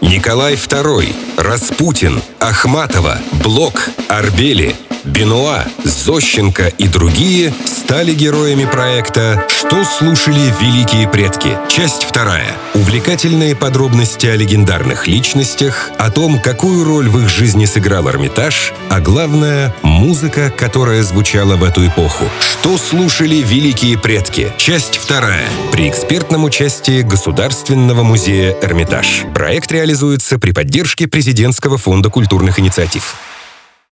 Николай II, Распутин, Ахматова, Блок, Арбели, Бенуа, Зощенко и другие стали героями проекта «Что слушали великие предки?» Часть вторая. Увлекательные подробности о легендарных личностях, о том, какую роль в их жизни сыграл Эрмитаж, а главное — музыка, которая звучала в эту эпоху. «Что слушали великие предки?» Часть вторая. При экспертном участии Государственного музея «Эрмитаж». Проект реализуется при поддержке Президентского фонда культурных инициатив.